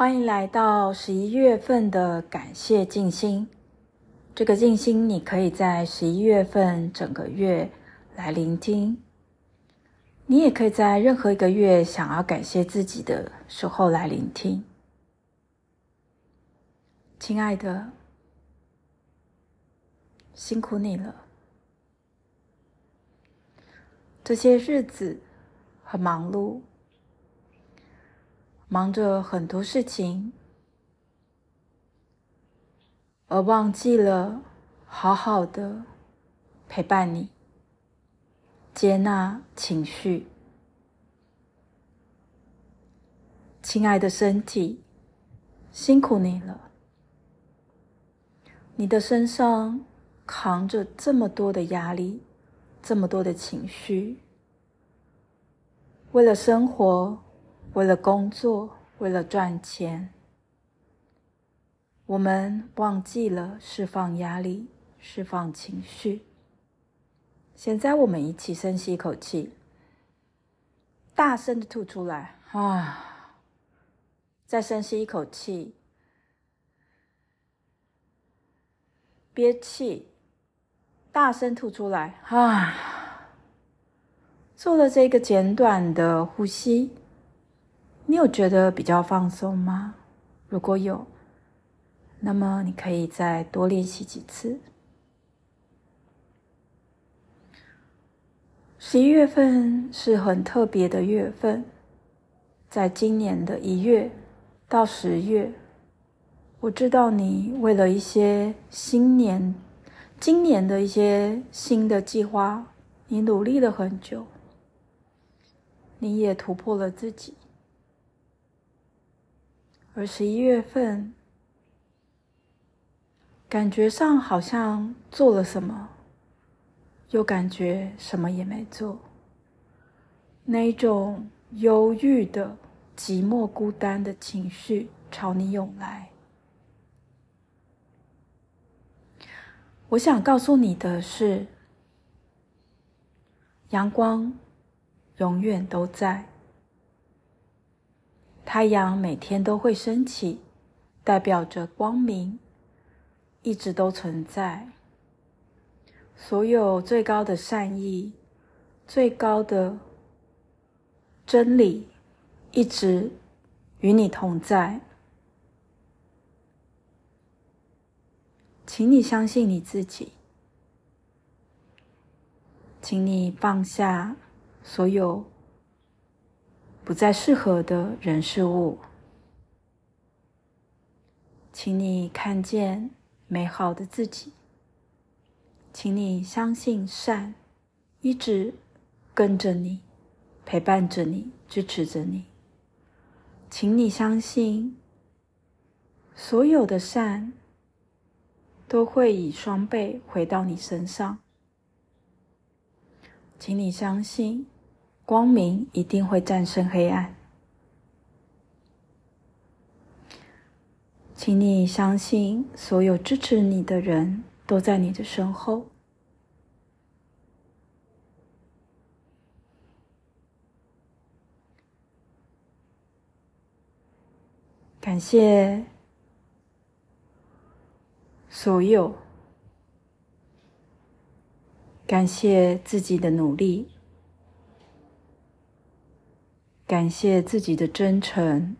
欢迎来到十一月份的感谢静心。这个静心，你可以在十一月份整个月来聆听。你也可以在任何一个月想要感谢自己的时候来聆听。亲爱的，辛苦你了。这些日子很忙碌。忙着很多事情，而忘记了好好的陪伴你，接纳情绪。亲爱的身体，辛苦你了。你的身上扛着这么多的压力，这么多的情绪，为了生活。为了工作，为了赚钱，我们忘记了释放压力，释放情绪。现在，我们一起深吸一口气，大声的吐出来啊！再深吸一口气，憋气，大声吐出来啊！做了这个简短的呼吸。你有觉得比较放松吗？如果有，那么你可以再多练习几次。十一月份是很特别的月份，在今年的一月到十月，我知道你为了一些新年、今年的一些新的计划，你努力了很久，你也突破了自己。而十一月份，感觉上好像做了什么，又感觉什么也没做。那种忧郁的、寂寞、孤单的情绪朝你涌来。我想告诉你的是，阳光永远都在。太阳每天都会升起，代表着光明一直都存在。所有最高的善意、最高的真理，一直与你同在。请你相信你自己，请你放下所有。不再适合的人事物，请你看见美好的自己，请你相信善一直跟着你，陪伴着你，支持着你。请你相信，所有的善都会以双倍回到你身上。请你相信。光明一定会战胜黑暗，请你相信，所有支持你的人都在你的身后。感谢所有，感谢自己的努力。感谢自己的真诚，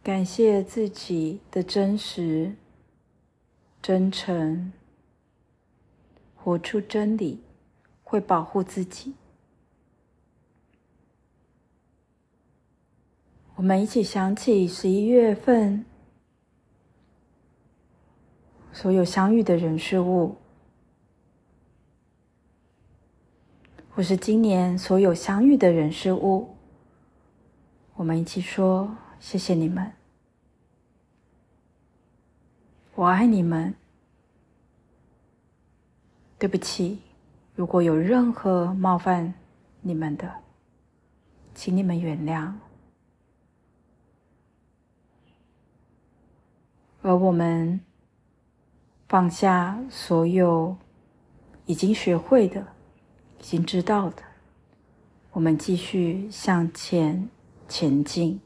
感谢自己的真实、真诚，活出真理，会保护自己。我们一起想起十一月份所有相遇的人事物。我是今年所有相遇的人事物，我们一起说谢谢你们，我爱你们。对不起，如果有任何冒犯你们的，请你们原谅。而我们放下所有已经学会的。已经知道的，我们继续向前前进。